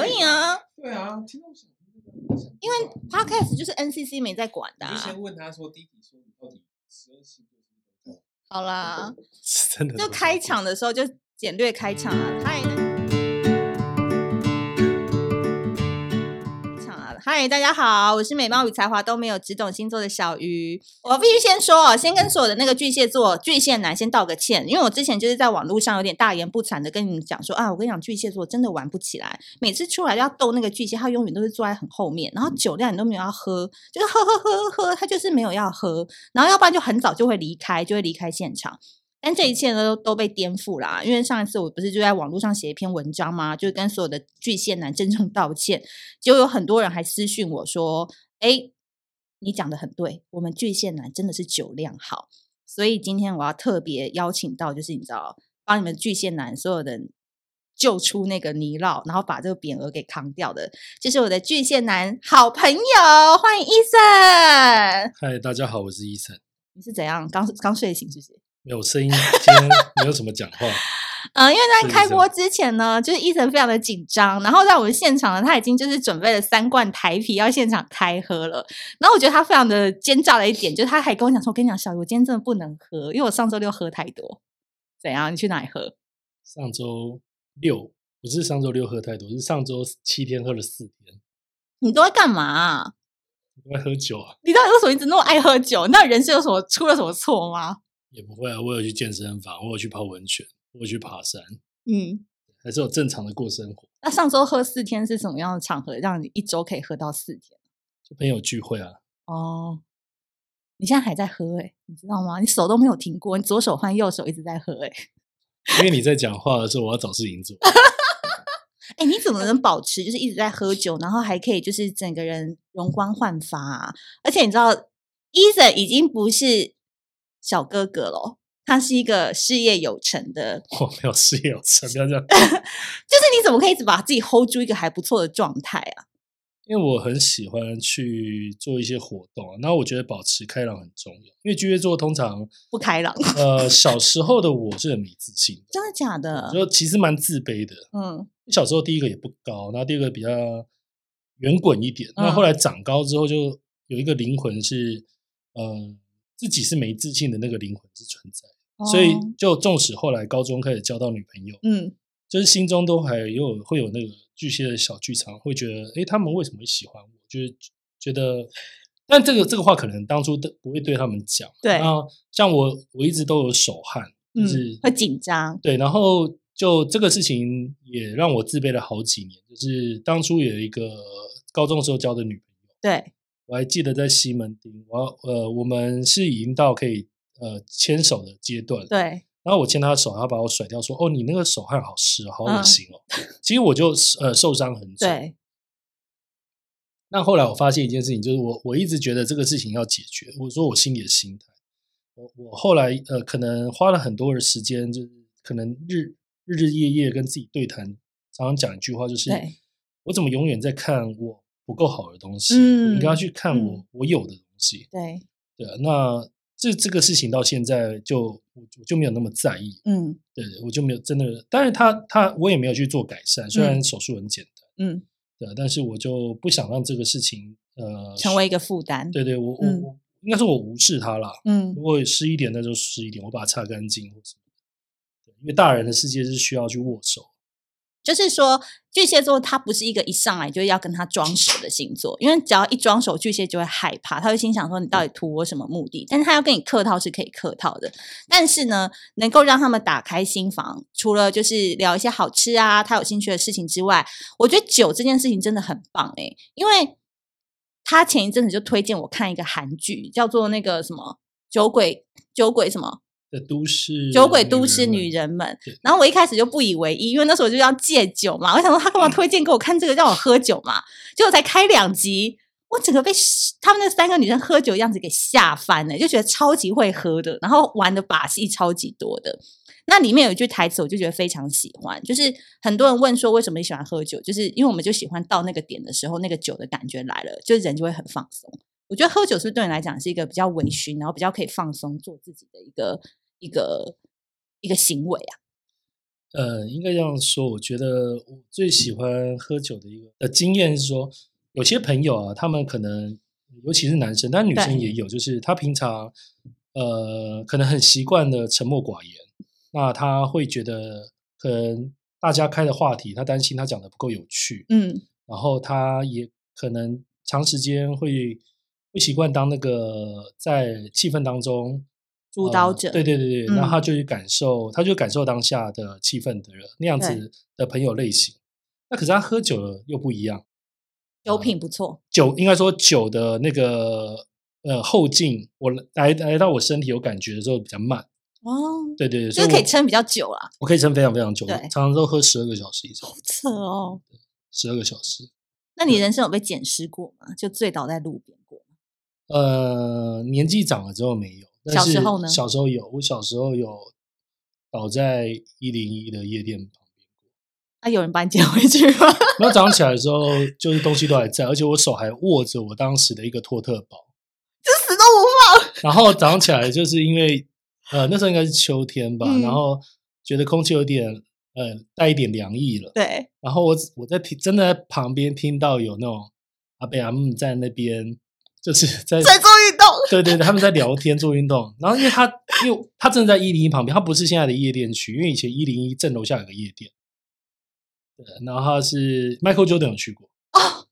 可以啊。对啊，听到什么？因为 Podcast 就是 NCC 没在管的、啊。你先问他说：“弟弟说你到底十二星座好啦，真的。就开场的时候就简略开场啊，嗨。嗨，大家好，我是美貌与才华都没有，只懂星座的小鱼。我必须先说，先跟所有的那个巨蟹座、巨蟹男先道个歉，因为我之前就是在网络上有点大言不惭的跟你们讲说啊，我跟你讲，巨蟹座真的玩不起来，每次出来要逗那个巨蟹，他永远都是坐在很后面，然后酒量你都没有要喝，就是喝喝喝喝，他就是没有要喝，然后要不然就很早就会离开，就会离开现场。但这一切呢都被颠覆了，因为上一次我不是就在网络上写一篇文章吗？就是跟所有的巨蟹男真正道歉，结果有很多人还私讯我说：“哎，你讲的很对，我们巨蟹男真的是酒量好。”所以今天我要特别邀请到，就是你知道，帮你们巨蟹男所有人救出那个泥淖，然后把这个匾额给扛掉的，就是我的巨蟹男好朋友，欢迎 Eason。嗨，大家好，我是 Eason。你是怎样？刚刚睡醒是不是？没有声音，今天没有什么讲话。嗯，因为在开播之前呢，就是 Eason 非常的紧张，然后在我们现场呢，他已经就是准备了三罐台啤要现场开喝了。然后我觉得他非常的奸诈的一点，就是他还跟我讲说：“我跟你讲，小鱼，我今天真的不能喝，因为我上周六喝太多。”怎样？你去哪里喝？上周六不是上周六喝太多，是上周七天喝了四天。你都在干嘛啊？我都在喝酒啊！你到底为什么一直那么爱喝酒？那人生有什么出了什么错吗？也不会啊，我有去健身房，我有去泡温泉，我有去爬山，嗯，还是有正常的过生活。那上周喝四天是什么样的场合，让你一周可以喝到四天？就朋友聚会啊。哦，你现在还在喝哎、欸，你知道吗？你手都没有停过，你左手换右手一直在喝哎、欸。因为你在讲话的时候，我要找事情做。哎、欸，你怎么 能保持就是一直在喝酒，然后还可以就是整个人容光焕发啊？而且你知道，Eason 已经不是。小哥哥喽，他是一个事业有成的。我没有事业有成，不要这样。就是你怎么可以一直把自己 hold 住一个还不错的状态啊？因为我很喜欢去做一些活动啊，那我觉得保持开朗很重要。因为巨蟹座通常不开朗。呃，小时候的我是很没自信，真的假的？就其实蛮自卑的。嗯，小时候第一个也不高，然后第二个比较圆滚一点。那、嗯、后来长高之后，就有一个灵魂是呃。自己是没自信的那个灵魂是存在，哦、所以就纵使后来高中开始交到女朋友，嗯，就是心中都还有会有那个巨蟹的小剧场，会觉得，诶，他们为什么会喜欢我？就是觉得，但这个这个话可能当初都不会对他们讲，对。然后像我，我一直都有手汗，就是、嗯、会紧张，对。然后就这个事情也让我自卑了好几年，就是当初有一个高中的时候交的女朋友，对。我还记得在西门町，我呃，我们是已经到可以呃牵手的阶段，对。然后我牵他的手，他把我甩掉，说：“哦，你那个手汗好湿，好恶心哦。嗯”其实我就呃受伤很重。对。那后来我发现一件事情，就是我我一直觉得这个事情要解决。我说我心里的心态，我我后来呃可能花了很多的时间，就是可能日日日夜夜跟自己对谈，常常讲一句话，就是我怎么永远在看我。不够好的东西，嗯、你应该要去看我、嗯、我有的东西。对对，那这这个事情到现在就我就没有那么在意。嗯，对，我就没有真的，但是他他我也没有去做改善，虽然手术很简单。嗯，对，但是我就不想让这个事情呃成为一个负担。对对，我、嗯、我应该说我无视他了。嗯，如果湿一点那就湿一点，我把它擦干净。对，因为大人的世界是需要去握手。就是说，巨蟹座他不是一个一上来就要跟他装熟的星座，因为只要一装熟，巨蟹就会害怕，他会心想说：“你到底图我什么目的？”但是他要跟你客套是可以客套的，但是呢，能够让他们打开心房，除了就是聊一些好吃啊，他有兴趣的事情之外，我觉得酒这件事情真的很棒诶、因为他前一阵子就推荐我看一个韩剧，叫做那个什么《酒鬼酒鬼什么》。都市酒鬼都市女人们，然后我一开始就不以为意，因为那时候我就要戒酒嘛，我想说他干嘛推荐给我看这个，让我喝酒嘛？结果才开两集，我整个被他们那三个女生喝酒样子给吓翻了，就觉得超级会喝的，然后玩的把戏超级多的。那里面有一句台词，我就觉得非常喜欢，就是很多人问说为什么你喜欢喝酒，就是因为我们就喜欢到那个点的时候，那个酒的感觉来了，就人就会很放松。我觉得喝酒是是对你来讲是一个比较微醺，然后比较可以放松做自己的一个。一个一个行为啊，呃，应该这样说，我觉得我最喜欢喝酒的一个呃经验是说，有些朋友啊，他们可能尤其是男生，但女生也有，就是他平常呃可能很习惯的沉默寡言，那他会觉得可能大家开的话题，他担心他讲的不够有趣，嗯，然后他也可能长时间会不习惯当那个在气氛当中。主导者，呃、对对对对，然后他就去感受，嗯、他就感受当下的气氛的人，那样子的朋友类型。那可是他喝酒了又不一样，酒品不错，酒应该说酒的那个呃后劲，我来来到我身体有感觉的时候比较慢。哦，对对对，就是可以撑比较久啊。我可以撑非常非常久，对常常都喝十二个小时以上。好扯哦，十二个小时。那你人生有被捡尸过吗？就醉倒在路边过？呃，年纪长了之后没有。小时候呢？小时候有，我小时候有倒在一零一的夜店旁边过。啊，有人把你捡回去吗？然后早上起来的时候，就是东西都还在，而且我手还握着我当时的一个托特包，就死都不放。然后早上起来，就是因为呃那时候应该是秋天吧，嗯、然后觉得空气有点呃带一点凉意了。对。然后我我在听，真的在旁边听到有那种阿贝阿姆在那边。就是在在做运动，对对对，他们在聊天做运动。然后因为他因为他正在一零一旁边，他不是现在的夜店区，因为以前一零一正楼下有个夜店。对，然后他是 Michael Jordan 有去过哦，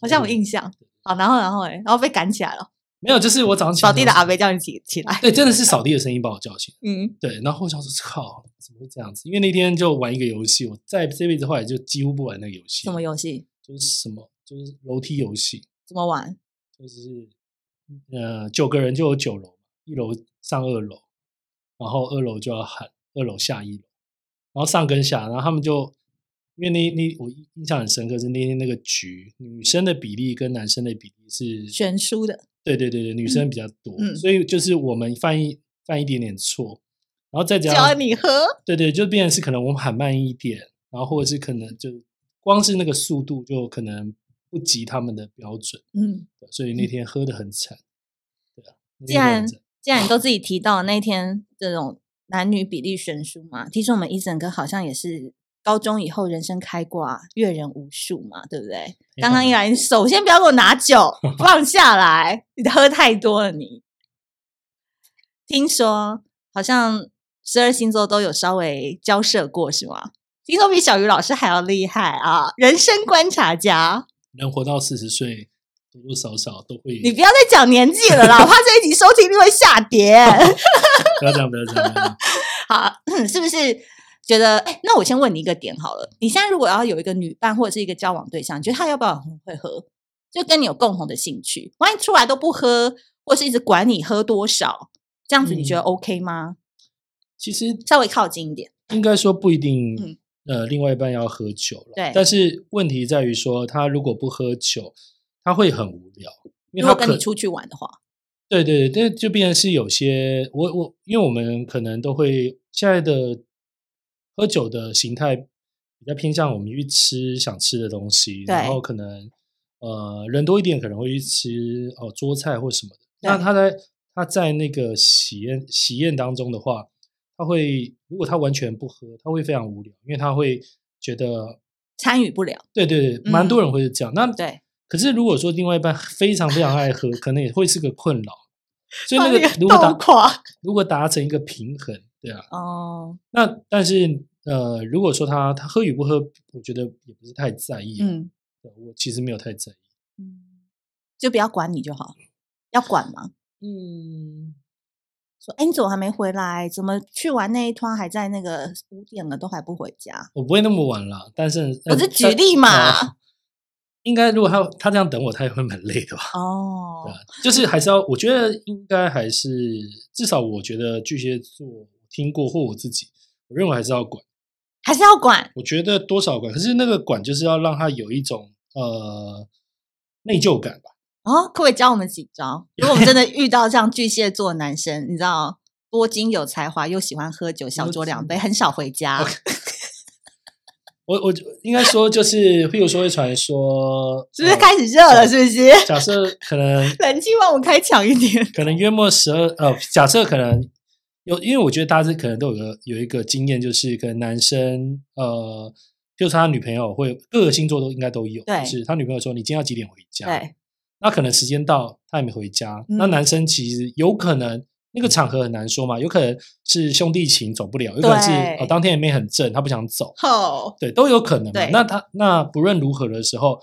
好像有印象。好，然后然后哎，然后被赶起来了。没有，就是我早上起来扫地的阿伯叫你起起来。对，真的是扫地的声音把我叫醒。嗯，对。然后我想说，靠，怎么会这样子？因为那天就玩一个游戏，我在这辈子后来就几乎不玩那个游戏。什么游戏？就是什么？就是楼梯游戏。怎么玩？就是，呃，九个人就有九楼，一楼上二楼，然后二楼就要喊二楼下一楼，然后上跟下，然后他们就因为那那我印象很深刻是那天那个局女生的比例跟男生的比例是悬殊的，对对对对，女生比较多，嗯、所以就是我们犯一犯一点点错，然后再加教你喝，对对，就变成是可能我们喊慢一点，然后或者是可能就光是那个速度就可能。不及他们的标准，嗯，所以那天喝的很惨，对啊。既然既然你都自己提到那天这种男女比例悬殊嘛，听说我们 Eason 哥好像也是高中以后人生开挂，阅人无数嘛，对不对？刚刚一来，你首先不要给我拿酒，放下来，你喝太多了。你听说好像十二星座都有稍微交涉过是吗？听说比小鱼老师还要厉害啊，人生观察家。能活到四十岁，多多少少都会。你不要再讲年纪了啦，我怕这一集收听率会下跌。不要这样，不要这样。好，是不是觉得？哎，那我先问你一个点好了。你现在如果要有一个女伴或者是一个交往对象，你觉得他要不要很会喝？就跟你有共同的兴趣，万一出来都不喝，或是一直管你喝多少，这样子你觉得 OK 吗？嗯、其实稍微靠近一点，应该说不一定。嗯。呃，另外一半要喝酒了，对。但是问题在于说，他如果不喝酒，他会很无聊。因为他跟你出去玩的话，对对对，但就变成是有些我我，因为我们可能都会现在的喝酒的形态比较偏向我们去吃想吃的东西，然后可能呃人多一点可能会去吃哦桌菜或什么的。那他在他在那个喜宴喜宴当中的话。他会，如果他完全不喝，他会非常无聊，因为他会觉得参与不了。对对对，蛮多人会是这样。嗯、那对，可是如果说另外一半非常非常爱喝，可能也会是个困扰。所以那个如果达如果达成一个平衡，对啊。哦。那但是呃，如果说他他喝与不喝，我觉得也不是太在意。嗯。我其实没有太在意。嗯。就不要管你就好。要管吗？嗯。说，哎，你怎么还没回来？怎么去玩那一趟还在那个五点了，都还不回家？我不会那么晚了，但是我是举例嘛。呃、应该如果他他这样等我，他也会蛮累的吧？哦，对，就是还是要，我觉得应该还是至少，我觉得巨蟹座听过或我自己，我认为还是要管，还是要管。我觉得多少管，可是那个管就是要让他有一种呃内疚感吧。哦，可不可以教我们几招？如果我们真的遇到这样巨蟹座男生，你知道，多金有才华又喜欢喝酒，小酌两杯，很少回家。我我应该说就是，譬如说会传说，是不是开始热了？是不是？假设可能 冷气帮我开强一点。可能约莫十二呃，假设可能有，因为我觉得大家是可能都有个有一个经验，就是跟男生呃，就是他女朋友会各个星座都应该都有，对就是他女朋友说你今天要几点回家？对，那可能时间到他还没回家，嗯那男生其实有可能那个场合很难说嘛，有可能是兄弟情走不了，有可能是当天也没很正，他不想走，哦，对，都有可能那他那不论如何的时候，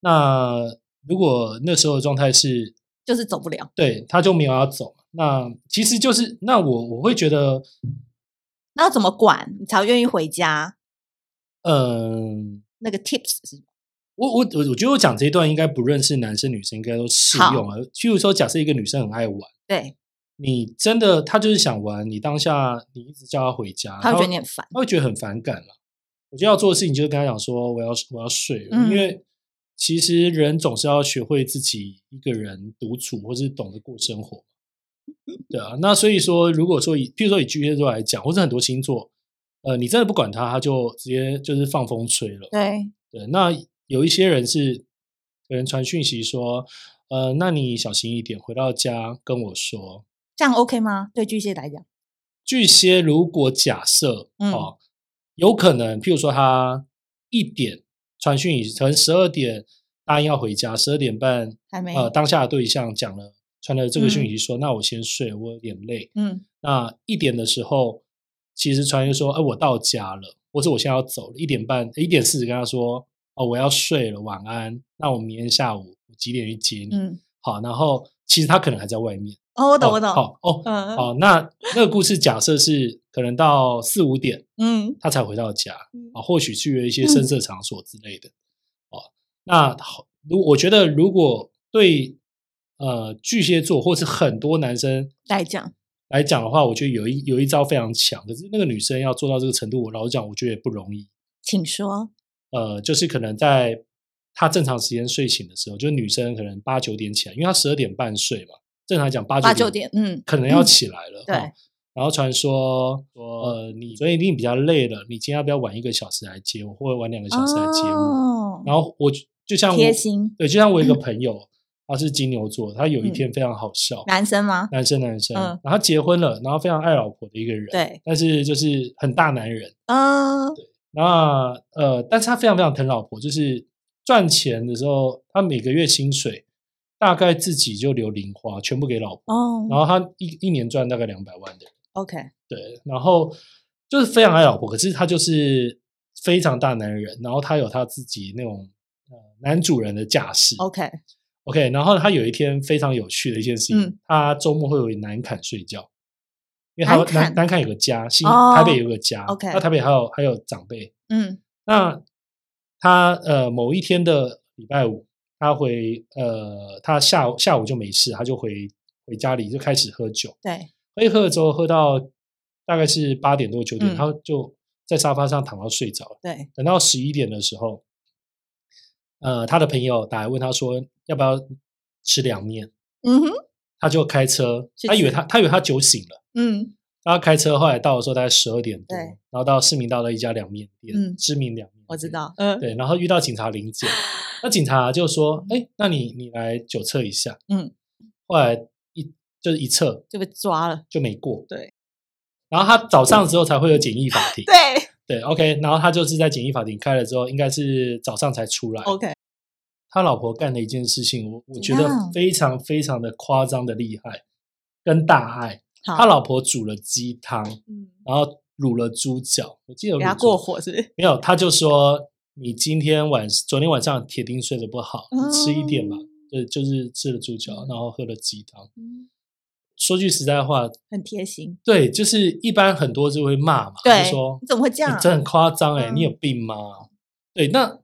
那如果那时候的状态是。就是走不了。对，他就没有要走。那其实就是，那我我会觉得，那要怎么管你才愿意回家？嗯，那个 tips 是我我我我觉得我讲这一段应该不论是男生女生应该都适用啊。譬如说，假设一个女生很爱玩，对，你真的她就是想玩，你当下你一直叫她回家，她会觉得你很烦，她会觉得很反感了。我觉得要做的事情就是跟她讲说，我要我要睡因为。其实人总是要学会自己一个人独处，或是懂得过生活，对啊。那所以说，如果说以，譬如说以巨蟹座来讲，或者很多星座，呃，你真的不管他，他就直接就是放风吹了。对对。那有一些人是可能传讯息说，呃，那你小心一点，回到家跟我说，这样 OK 吗？对巨蟹来讲，巨蟹如果假设哦，有可能，譬如说他一点。传讯可能十二点答应要回家，十二点半还没呃，当下的对象讲了传了这个讯息说，那我先睡，我有点累。嗯，那一点的时候，其实传就说，哎、呃，我到家了，或者我现在要走了。一点半，一点四十跟他说，哦，我要睡了，晚安。那我明天下午几点去接你？嗯，好，然后其实他可能还在外面。哦，我懂，我懂。好，哦，嗯，好，那那个故事假设是可能到四五点，嗯，他才回到家啊，或许去了一些声色场所之类的。哦，那如我觉得，如果对呃巨蟹座或是很多男生来讲来讲的话，我觉得有一有一招非常强，可是那个女生要做到这个程度，我老实讲，我觉得也不容易。请说。呃，就是可能在她正常时间睡醒的时候，就是女生可能八九点起来，因为她十二点半睡嘛。正常讲八八九点，嗯，可能要起来了。对，然后传说说，呃，你所以一定比较累了，你今天要不要晚一个小时来接我，或者晚两个小时来接我？然后我就像贴心，对，就像我一个朋友，他是金牛座，他有一天非常好笑，男生吗？男生，男生，然后他结婚了，然后非常爱老婆的一个人，对，但是就是很大男人，嗯，对，那呃，但是他非常非常疼老婆，就是赚钱的时候，他每个月薪水。大概自己就留零花，全部给老婆。哦，然后他一一年赚大概两百万的。OK，对，然后就是非常爱老婆，可是他就是非常大男人，然后他有他自己那种呃男主人的架势。OK，OK，然后他有一天非常有趣的一件事情，嗯、他周末会回南崁睡觉，因为他南南崁有个家，新台北有个家。OK，那台北还有还有长辈。嗯，那他呃某一天的礼拜五。他回呃，他下午下午就没事，他就回回家里就开始喝酒。对，喝一喝了之后，喝到大概是八点多九点，嗯，他就在沙发上躺到睡着了。对，等到十一点的时候，呃，他的朋友打来问他说要不要吃凉面。嗯哼，他就开车，他以为他他以为他酒醒了。嗯，然后开车后来到的时候大概十二点多，然后到市民道的一家凉面店，嗯，知名凉面。我知道，嗯，对，然后遇到警察临检，那警察就说：“哎，那你你来酒测一下。”嗯，后来一就是一测就被抓了，就没过。对，然后他早上之后才会有简易法庭。对对，OK，然后他就是在简易法庭开了之后，应该是早上才出来。OK，他老婆干的一件事情，我我觉得非常非常的夸张的厉害，跟大爱。他老婆煮了鸡汤，嗯，然后。卤了猪脚，我记得有给他过火是不是？没有，他就说你今天晚昨天晚上铁定睡得不好，嗯、你吃一点吧。对就是吃了猪脚，然后喝了鸡汤。嗯、说句实在话，很贴心。对，就是一般很多就会骂嘛，就说你怎么会这样？这很夸张哎、欸，嗯、你有病吗？对，那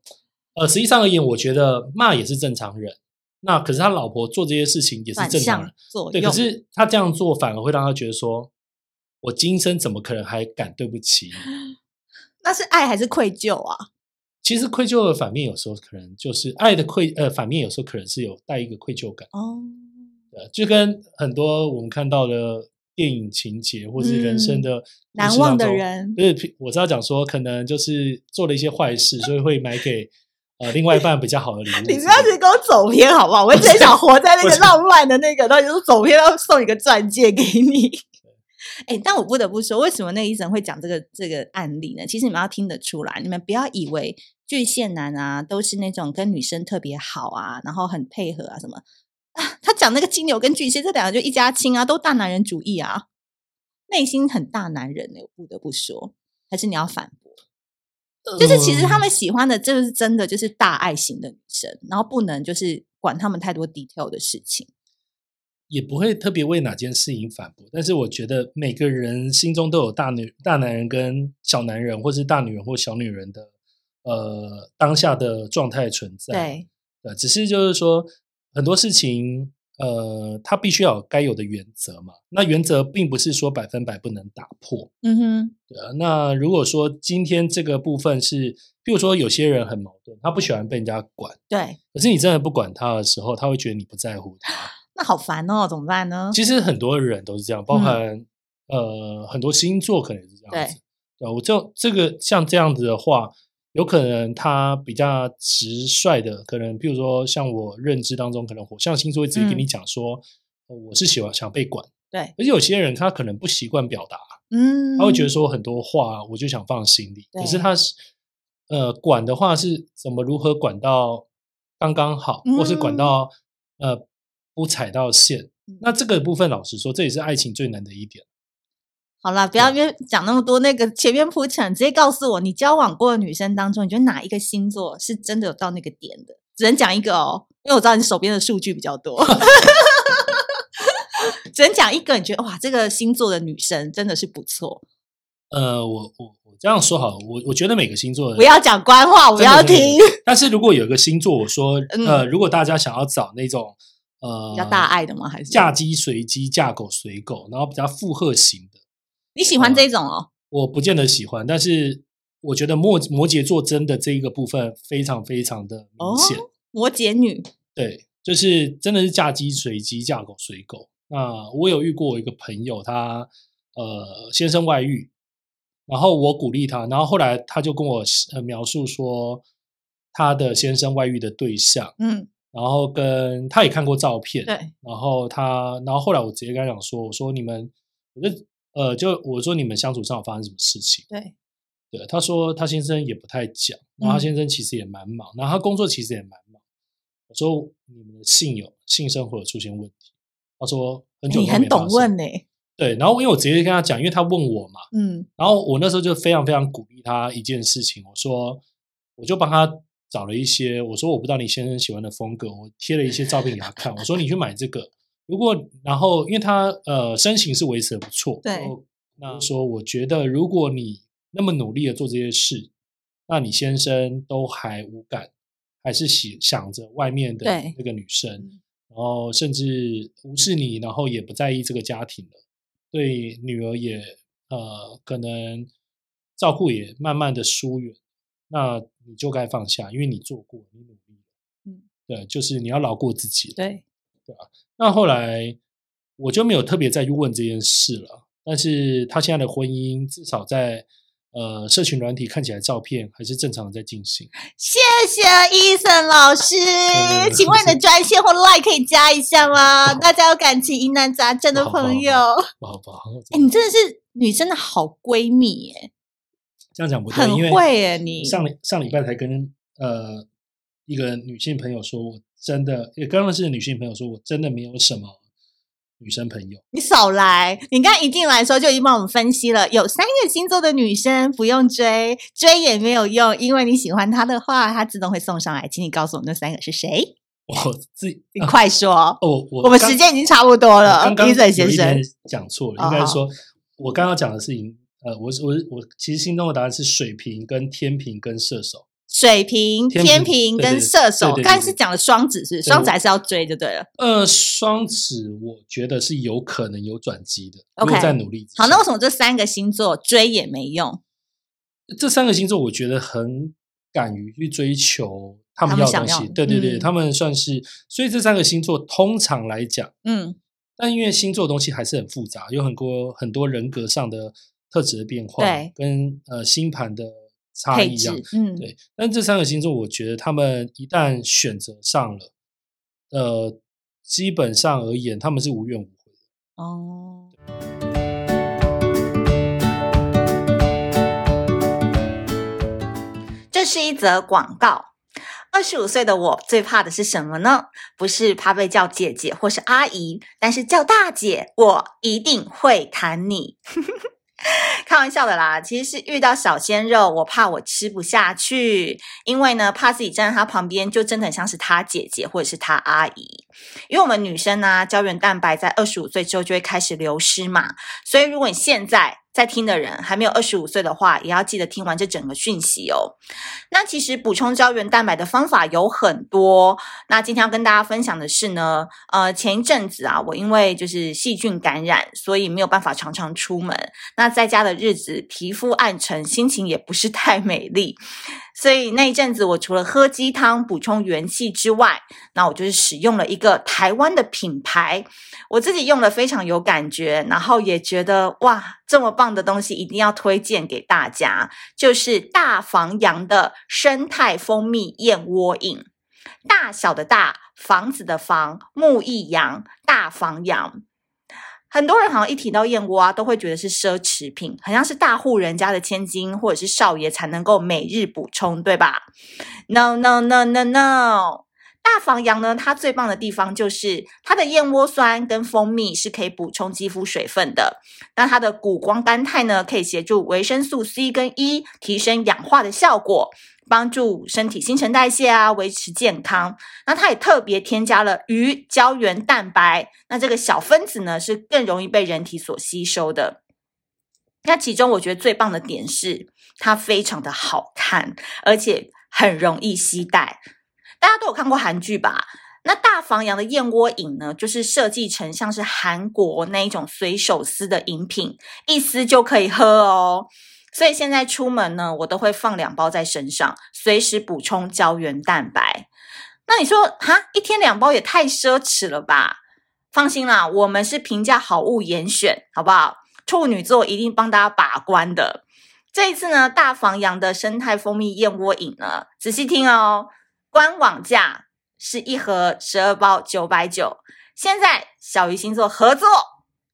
呃，实际上而言，我觉得骂也是正常人。那可是他老婆做这些事情也是正常人，对，可是他这样做反而会让他觉得说。我今生怎么可能还敢对不起你？那是爱还是愧疚啊？其实愧疚的反面有时候可能就是爱的愧呃反面有时候可能是有带一个愧疚感哦。呃，就跟很多我们看到的电影情节或是人生的、嗯、难忘的人，就是我知道讲说可能就是做了一些坏事，所以会买给呃另外一半比较好的礼物。你不要去给我走偏好不好？我最想活在那个 浪漫的那个，到底是走偏要送一个钻戒给你。哎，但我不得不说，为什么那个医生会讲这个这个案例呢？其实你们要听得出来，你们不要以为巨蟹男啊都是那种跟女生特别好啊，然后很配合啊什么啊。他讲那个金牛跟巨蟹这两个就一家亲啊，都大男人主义啊，内心很大男人呢。我不得不说，还是你要反驳？就是其实他们喜欢的，就是真的就是大爱型的女生，然后不能就是管他们太多 detail 的事情。也不会特别为哪件事情反驳，但是我觉得每个人心中都有大女大男人跟小男人，或是大女人或小女人的呃当下的状态存在。对，呃，只是就是说很多事情，呃，他必须要有该有的原则嘛。那原则并不是说百分百不能打破。嗯哼，对啊。那如果说今天这个部分是，比如说有些人很矛盾，他不喜欢被人家管，对。可是你真的不管他的时候，他会觉得你不在乎他。那好烦哦，怎么办呢？其实很多人都是这样，包含、嗯、呃很多星座可能也是这样子。对，我就这个像这样子的话，有可能他比较直率的，可能比如说像我认知当中，可能火象星座会直接跟你讲说、嗯，我是喜欢想被管。对，而且有些人他可能不习惯表达，嗯，他会觉得说很多话我就想放心里，可是他是呃管的话是怎么如何管到刚刚好，嗯、或是管到呃。不踩到线，那这个部分，老实说，这也是爱情最难的一点。好啦，不要讲那么多，那个前面铺陈，直接告诉我，你交往过的女生当中，你觉得哪一个星座是真的有到那个点的？只能讲一个哦，因为我知道你手边的数据比较多，只能讲一个。你觉得哇，这个星座的女生真的是不错。呃，我我我这样说好了，我我觉得每个星座的不要讲官话，我要听。但是如果有一个星座，我说呃，如果大家想要找那种。呃，比较大爱的吗？还是嫁鸡随鸡，嫁狗随狗，然后比较附和型的？你喜欢这种哦？呃，我不见得喜欢，但是我觉得摩摩羯座真的这一个部分非常非常的明显。哦，摩羯女，对，就是真的是嫁鸡随鸡，嫁狗随狗。那我有遇过我一个朋友，他呃先生外遇，然后我鼓励他，然后后来他就跟我呃描述说他的先生外遇的对象，嗯。然后跟他也看过照片，对。然后他，然后后来我直接跟他讲说：“我说你们，我就呃，就我说你们相处上有发生什么事情？”对，对。他说他先生也不太讲，然后他先生其实也蛮忙，嗯、然后他工作其实也蛮忙。我说你们的性有性生活有出现问题？他说很久没。你很懂问呢。对，然后因为我直接跟他讲，因为他问我嘛，嗯。然后我那时候就非常非常鼓励他一件事情，我说我就帮他。找了一些，我说我不知道你先生喜欢的风格，我贴了一些照片给他看。我说你去买这个，如果然后因为他呃身形是维持的不错，对，那说我觉得如果你那么努力的做这些事，那你先生都还无感，还是想想着外面的那个女生，然后甚至无视你，然后也不在意这个家庭了，对女儿也呃可能照顾也慢慢的疏远。那你就该放下，因为你做过，你努力了，嗯，对，就是你要饶过自己了，对，对吧？那后来我就没有特别再去问这件事了。但是他现在的婚姻，至少在呃社群软体看起来，照片还是正常的在进行。谢谢 Eason 老师，请问你的专线或 Line 可以加一下吗？大家有感情疑难杂症的朋友，不好不好，哎，你真的是女生的好闺蜜耶。这样讲不对，很会耶，你上上礼拜才跟呃一个女性朋友说，我真的也刚刚是女性朋友说，我真的没有什么女生朋友。你少来！你刚一进来的时候就已经帮我们分析了，有三个星座的女生不用追，追也没有用，因为你喜欢她的话，她自动会送上来。请你告诉我们那三个是谁？我自己，你快说哦！我我们时间已经差不多了，刚刚先生讲错了，应该说我刚刚讲的事情。呃，我我我其实心中的答案是水瓶跟天秤跟射手。水瓶、天平跟射手，刚才是讲了双子，是双子还是要追就对了。呃，双子我觉得是有可能有转机的，OK，在努力。好，那为什么这三个星座追也没用？这三个星座我觉得很敢于去追求他们要的东西，对对对、嗯，他们算是。所以这三个星座通常来讲，嗯，但因为星座的东西还是很复杂，有很多很多人格上的。特质的变化，对，跟呃星盘的差异一样。嗯，对。但这三个星座，我觉得他们一旦选择上了，呃，基本上而言，他们是无怨无悔的。哦。这是一则广告。二十五岁的我最怕的是什么呢？不是怕被叫姐姐或是阿姨，但是叫大姐，我一定会砍你。开玩笑的啦，其实是遇到小鲜肉，我怕我吃不下去，因为呢，怕自己站在他旁边，就真的很像是他姐姐或者是他阿姨。因为我们女生呢、啊，胶原蛋白在二十五岁之后就会开始流失嘛，所以如果你现在在听的人还没有二十五岁的话，也要记得听完这整个讯息哦。那其实补充胶原蛋白的方法有很多。那今天要跟大家分享的是呢，呃，前一阵子啊，我因为就是细菌感染，所以没有办法常常出门。那在家的日子，皮肤暗沉，心情也不是太美丽。所以那一阵子，我除了喝鸡汤补充元气之外，那我就是使用了一个台湾的品牌，我自己用了非常有感觉，然后也觉得哇，这么棒的东西一定要推荐给大家，就是大房阳的生态蜂蜜燕窝饮，大小的大，房子的房，木易阳，大房阳。很多人好像一提到燕窝啊，都会觉得是奢侈品，好像是大户人家的千金或者是少爷才能够每日补充，对吧？No No No No No，大房阳呢，它最棒的地方就是它的燕窝酸跟蜂蜜是可以补充肌肤水分的，那它的谷胱甘肽呢，可以协助维生素 C 跟 E 提升氧化的效果。帮助身体新陈代谢啊，维持健康。那它也特别添加了鱼胶原蛋白，那这个小分子呢是更容易被人体所吸收的。那其中我觉得最棒的点是它非常的好看，而且很容易携带。大家都有看过韩剧吧？那大房阳的燕窝饮呢，就是设计成像是韩国那一种随手撕的饮品，一撕就可以喝哦。所以现在出门呢，我都会放两包在身上，随时补充胶原蛋白。那你说，哈，一天两包也太奢侈了吧？放心啦，我们是平价好物严选，好不好？处女座一定帮大家把关的。这一次呢，大房阳的生态蜂蜜燕窝饮呢，仔细听哦，官网价是一盒十二包九百九，现在小鱼星座合作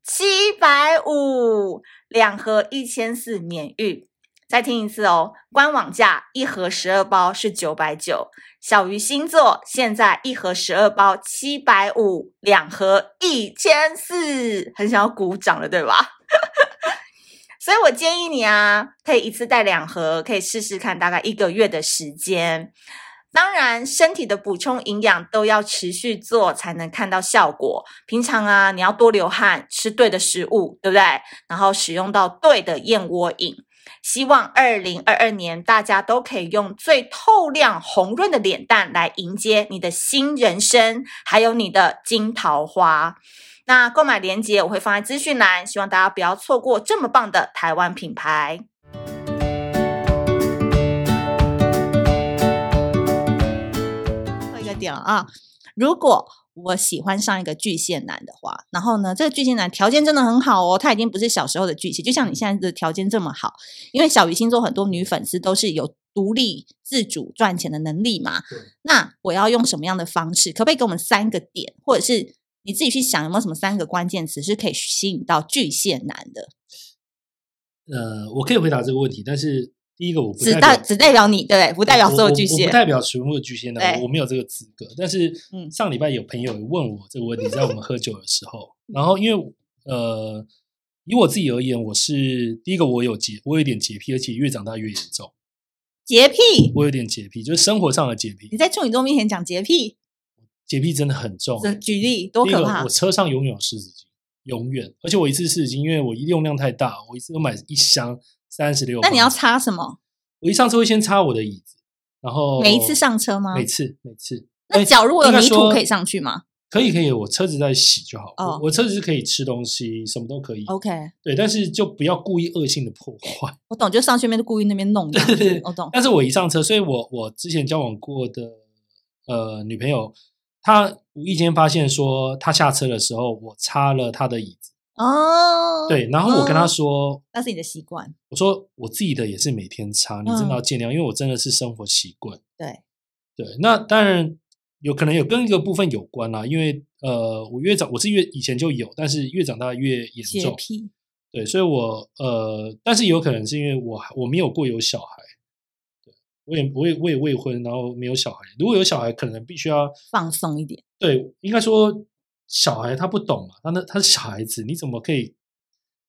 七百五。两盒一千四免运，再听一次哦。官网价一盒十二包是九百九，小鱼星座现在一盒十二包七百五，两盒一千四，很想要鼓掌了，对吧？所以我建议你啊，可以一次带两盒，可以试试看，大概一个月的时间。当然，身体的补充营养都要持续做，才能看到效果。平常啊，你要多流汗，吃对的食物，对不对？然后使用到对的燕窝饮。希望二零二二年大家都可以用最透亮红润的脸蛋来迎接你的新人生，还有你的金桃花。那购买链接我会放在资讯栏，希望大家不要错过这么棒的台湾品牌。点了啊！如果我喜欢上一个巨蟹男的话，然后呢，这个巨蟹男条件真的很好哦，他已经不是小时候的巨蟹，就像你现在的条件这么好。因为小鱼星座很多女粉丝都是有独立自主赚钱的能力嘛。那我要用什么样的方式？可不可以给我们三个点，或者是你自己去想有没有什么三个关键词是可以吸引到巨蟹男的？呃，我可以回答这个问题，但是。第一个我不代只代只代表你对不对？不代表所有巨蟹，我，不代表全部的巨蟹男，我没有这个资格。但是上礼拜有朋友问我这个问题，在我们喝酒的时候，然后因为呃，以我自己而言，我是第一个，我有洁，我有点洁癖，而且越长大越严重。洁癖，我有点洁癖，就是生活上的洁癖。你在处女座面前讲洁癖，洁癖真的很重。举例多可怕！我车上永远有湿纸巾，永远，而且我一次湿纸巾，因为我用量太大，我一次都买一箱。三十六。那你要擦什么？我一上车会先擦我的椅子，然后每一次上车吗？每次，每次。那脚如果有泥土可以上去吗？可以，可以。我车子在洗就好。哦，我车子是可以吃东西，什么都可以。OK。对，但是就不要故意恶性的破坏。我懂，就上去面故意那边弄。对对对，我懂。但是我一上车，所以我我之前交往过的呃女朋友，她无意间发现说，她下车的时候我擦了她的椅子。哦，对，然后我跟他说，那是你的习惯。我说我自己的也是每天擦，你真的要尽量，因为我真的是生活习惯。对，对，那当然有可能有跟一个部分有关啦，因为呃，我越长我是越以前就有，但是越长大越严重。对，所以我呃，但是有可能是因为我我没有过有小孩，对，我也我也我也未婚，然后没有小孩。如果有小孩，可能必须要放松一点。对，应该说小孩他不懂嘛，他那他是小孩子，你怎么可以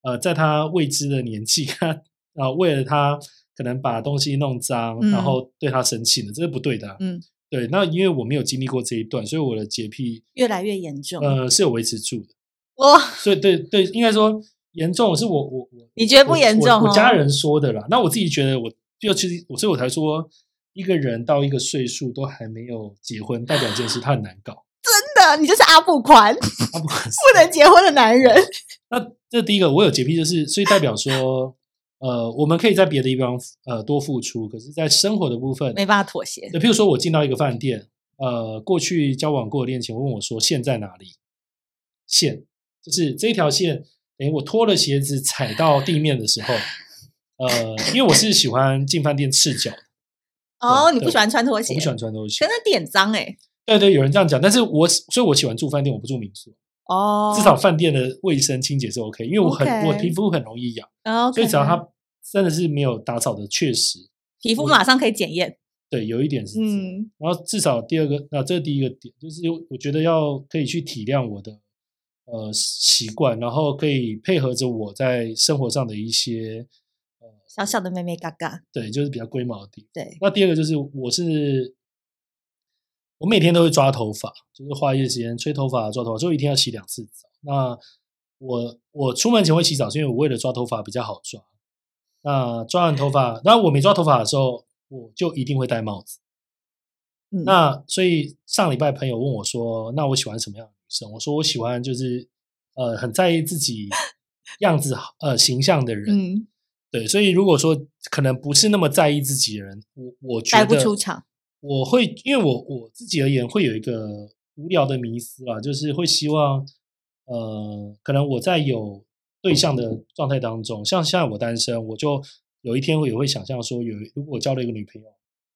呃，在他未知的年纪，他啊为了他可能把东西弄脏，嗯、然后对他生气呢？这是不对的、啊。嗯，对。那因为我没有经历过这一段，所以我的洁癖越来越严重。呃，是有维持住的。哇，所以对对，应该说严重是我我我，你觉得不严重？我，我，我家人说的啦。那我自己觉得我。就其实我，所以我才说，一个人到一个岁数都还没有结婚，代表一件事，他很难搞。你就是阿布宽，阿布宽 不能结婚的男人。那这第一个，我有洁癖，就是所以代表说，呃，我们可以在别的地方呃多付出，可是，在生活的部分没办法妥协。对，譬如说我进到一个饭店，呃，过去交往过的恋情问我说线在哪里？线就是这条线，哎，我脱了鞋子踩到地面的时候。呃，因为我是喜欢进饭店赤脚。哦，你不喜欢穿拖鞋？我不喜欢穿拖鞋，可是点脏哎。对对，有人这样讲，但是我所以，我喜欢住饭店，我不住民宿。哦，至少饭店的卫生清洁是 OK，因为我很我皮肤很容易痒，所以只要它真的是没有打扫的，确实皮肤马上可以检验。对，有一点是。嗯。然后至少第二个，那这是第一个点，就是我觉得要可以去体谅我的呃习惯，然后可以配合着我在生活上的一些呃。小小的妹妹嘎嘎，对，就是比较龟毛的地方。对，那第二个就是我是，我每天都会抓头发，就是花一些时间吹头发、抓头发，所以一天要洗两次澡。那我我出门前会洗澡，是因为我为了抓头发比较好抓。那抓完头发，那我没抓头发的时候，我就一定会戴帽子。嗯，那所以上礼拜朋友问我说：“那我喜欢什么样的女生？”我说：“我喜欢就是呃很在意自己 样子呃形象的人。”嗯。对，所以如果说可能不是那么在意自己的人，我我觉得不出场，我会因为我我自己而言会有一个无聊的迷思啊，就是会希望呃，可能我在有对象的状态当中，像现在我单身，我就有一天我也会想象说，有如果我交了一个女朋友，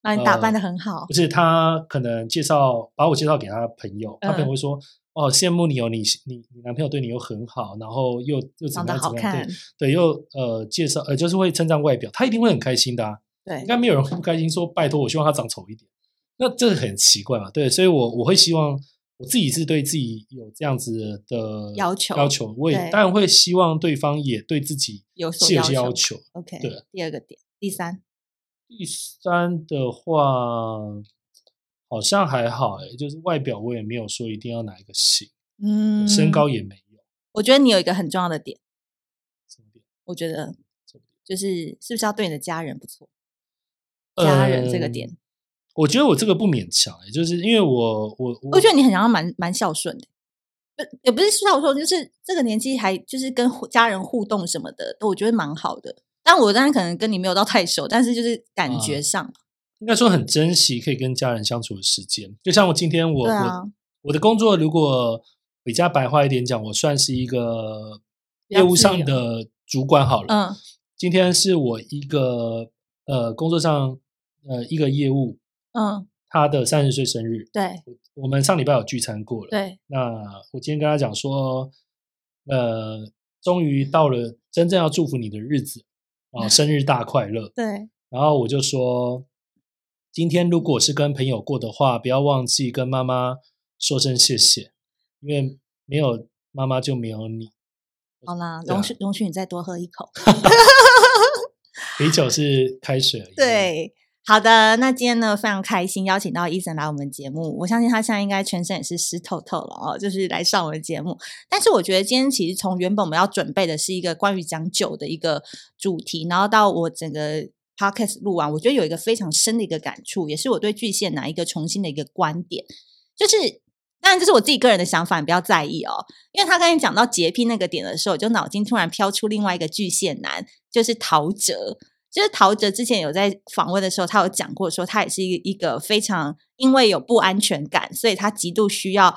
把你打扮的很好，呃，不是他可能介绍把我介绍给他朋友，他朋友会说。嗯哦，羡慕你哦，你你你男朋友对你又很好，然后又又怎么样怎么样？对对，又呃介绍呃就是会称赞外表，他一定会很开心的啊。对，应该没有人会不开心说拜托，我希望他长丑一点。那这很奇怪嘛？对，所以我我会希望我自己是对自己有这样子的要求要求，我也当然会希望对方也对自己有所要求。要求 OK，对，第二个点，第三，第三的话。好像还好哎，就是外表我也没有说一定要哪一个型，嗯，身高也没有。我觉得你有一个很重要的点，什么点？我觉得就是是不是要对你的家人不错？家人这个点，呃，我觉得我这个不勉强哎，就是因为我我我，我觉得你很像蛮蛮孝顺的，不也不是孝顺，就是这个年纪还就是跟家人互动什么的，我觉得蛮好的。但我当然可能跟你没有到太熟，但是就是感觉上。啊应该说很珍惜可以跟家人相处的时间，就像我今天我、啊、我我的工作，如果比较白话一点讲，我算是一个业务上的主管好了。嗯，今天是我一个呃工作上呃一个业务，嗯，他的三十岁生日，对，我们上礼拜有聚餐过了，对。那我今天跟他讲说，呃，终于到了真正要祝福你的日子啊，生日大快乐，对。然后我就说。今天如果是跟朋友过的话，不要忘记跟妈妈说声谢谢，因为没有妈妈就没有你。好啦，容许容许你再多喝一口。啤酒是开水而已。对，好的，那今天呢非常开心邀请到伊森来我们节目，我相信他现在应该全身也是湿透透了哦，就是来上我们节目。但是我觉得今天其实从原本我们要准备的是一个关于讲酒的一个主题，然后到我整个。Podcast 录完，我觉得有一个非常深的一个感触，也是我对巨蟹男一个重新的一个观点，就是当然这是我自己个人的想法，你不要在意哦。因为他刚才讲到洁癖那个点的时候，我就脑筋突然飘出另外一个巨蟹男，就是陶喆。就是陶喆之前有在访问的时候，他有讲过说，他也是一个一个非常因为有不安全感，所以他极度需要。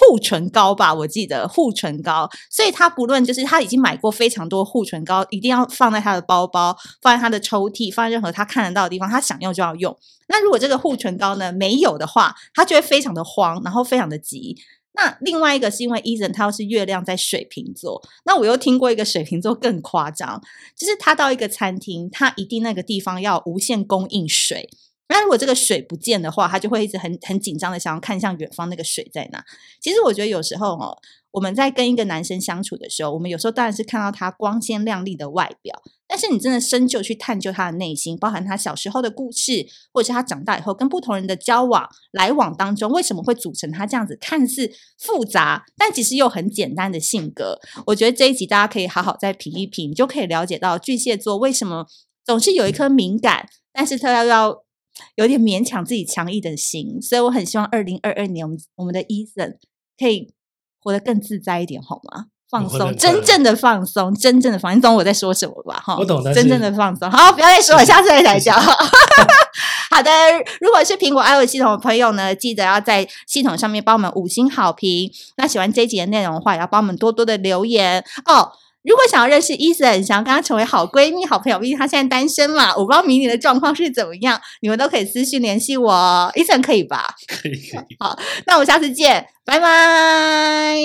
护唇膏吧，我记得护唇膏，所以他不论就是他已经买过非常多护唇膏，一定要放在他的包包，放在他的抽屉，放在任何他看得到的地方，他想用就要用。那如果这个护唇膏呢没有的话，他就会非常的慌，然后非常的急。那另外一个是因为 Eason 他又是月亮在水瓶座，那我又听过一个水瓶座更夸张，就是他到一个餐厅，他一定那个地方要无限供应水。那如果这个水不见的话，他就会一直很很紧张的想要看向远方那个水在哪。其实我觉得有时候哦，我们在跟一个男生相处的时候，我们有时候当然是看到他光鲜亮丽的外表，但是你真的深究去探究他的内心，包含他小时候的故事，或者是他长大以后跟不同人的交往来往当中，为什么会组成他这样子看似复杂，但其实又很简单的性格。我觉得这一集大家可以好好再品一品，你就可以了解到巨蟹座为什么总是有一颗敏感，但是他要要。有点勉强自己强硬的心，所以我很希望二零二二年我们我们的 Eason 可以活得更自在一点，好吗？放松，真正的放松，真正的放松。你懂我在说什么吧？哈，我懂。真正的放松，好，不要再说了，下次再来讲。好的，如果是苹果 iOS 系统的朋友呢，记得要在系统上面帮我们五星好评。那喜欢这一集的内容的话，也要帮我们多多的留言哦。如果想要认识 Eason，想要跟他成为好闺蜜、好朋友，毕竟他现在单身嘛，我不知道明年的状况是怎么样，你们都可以私信联系我，Eason 可以吧？可以可以。好，那我们下次见，拜拜。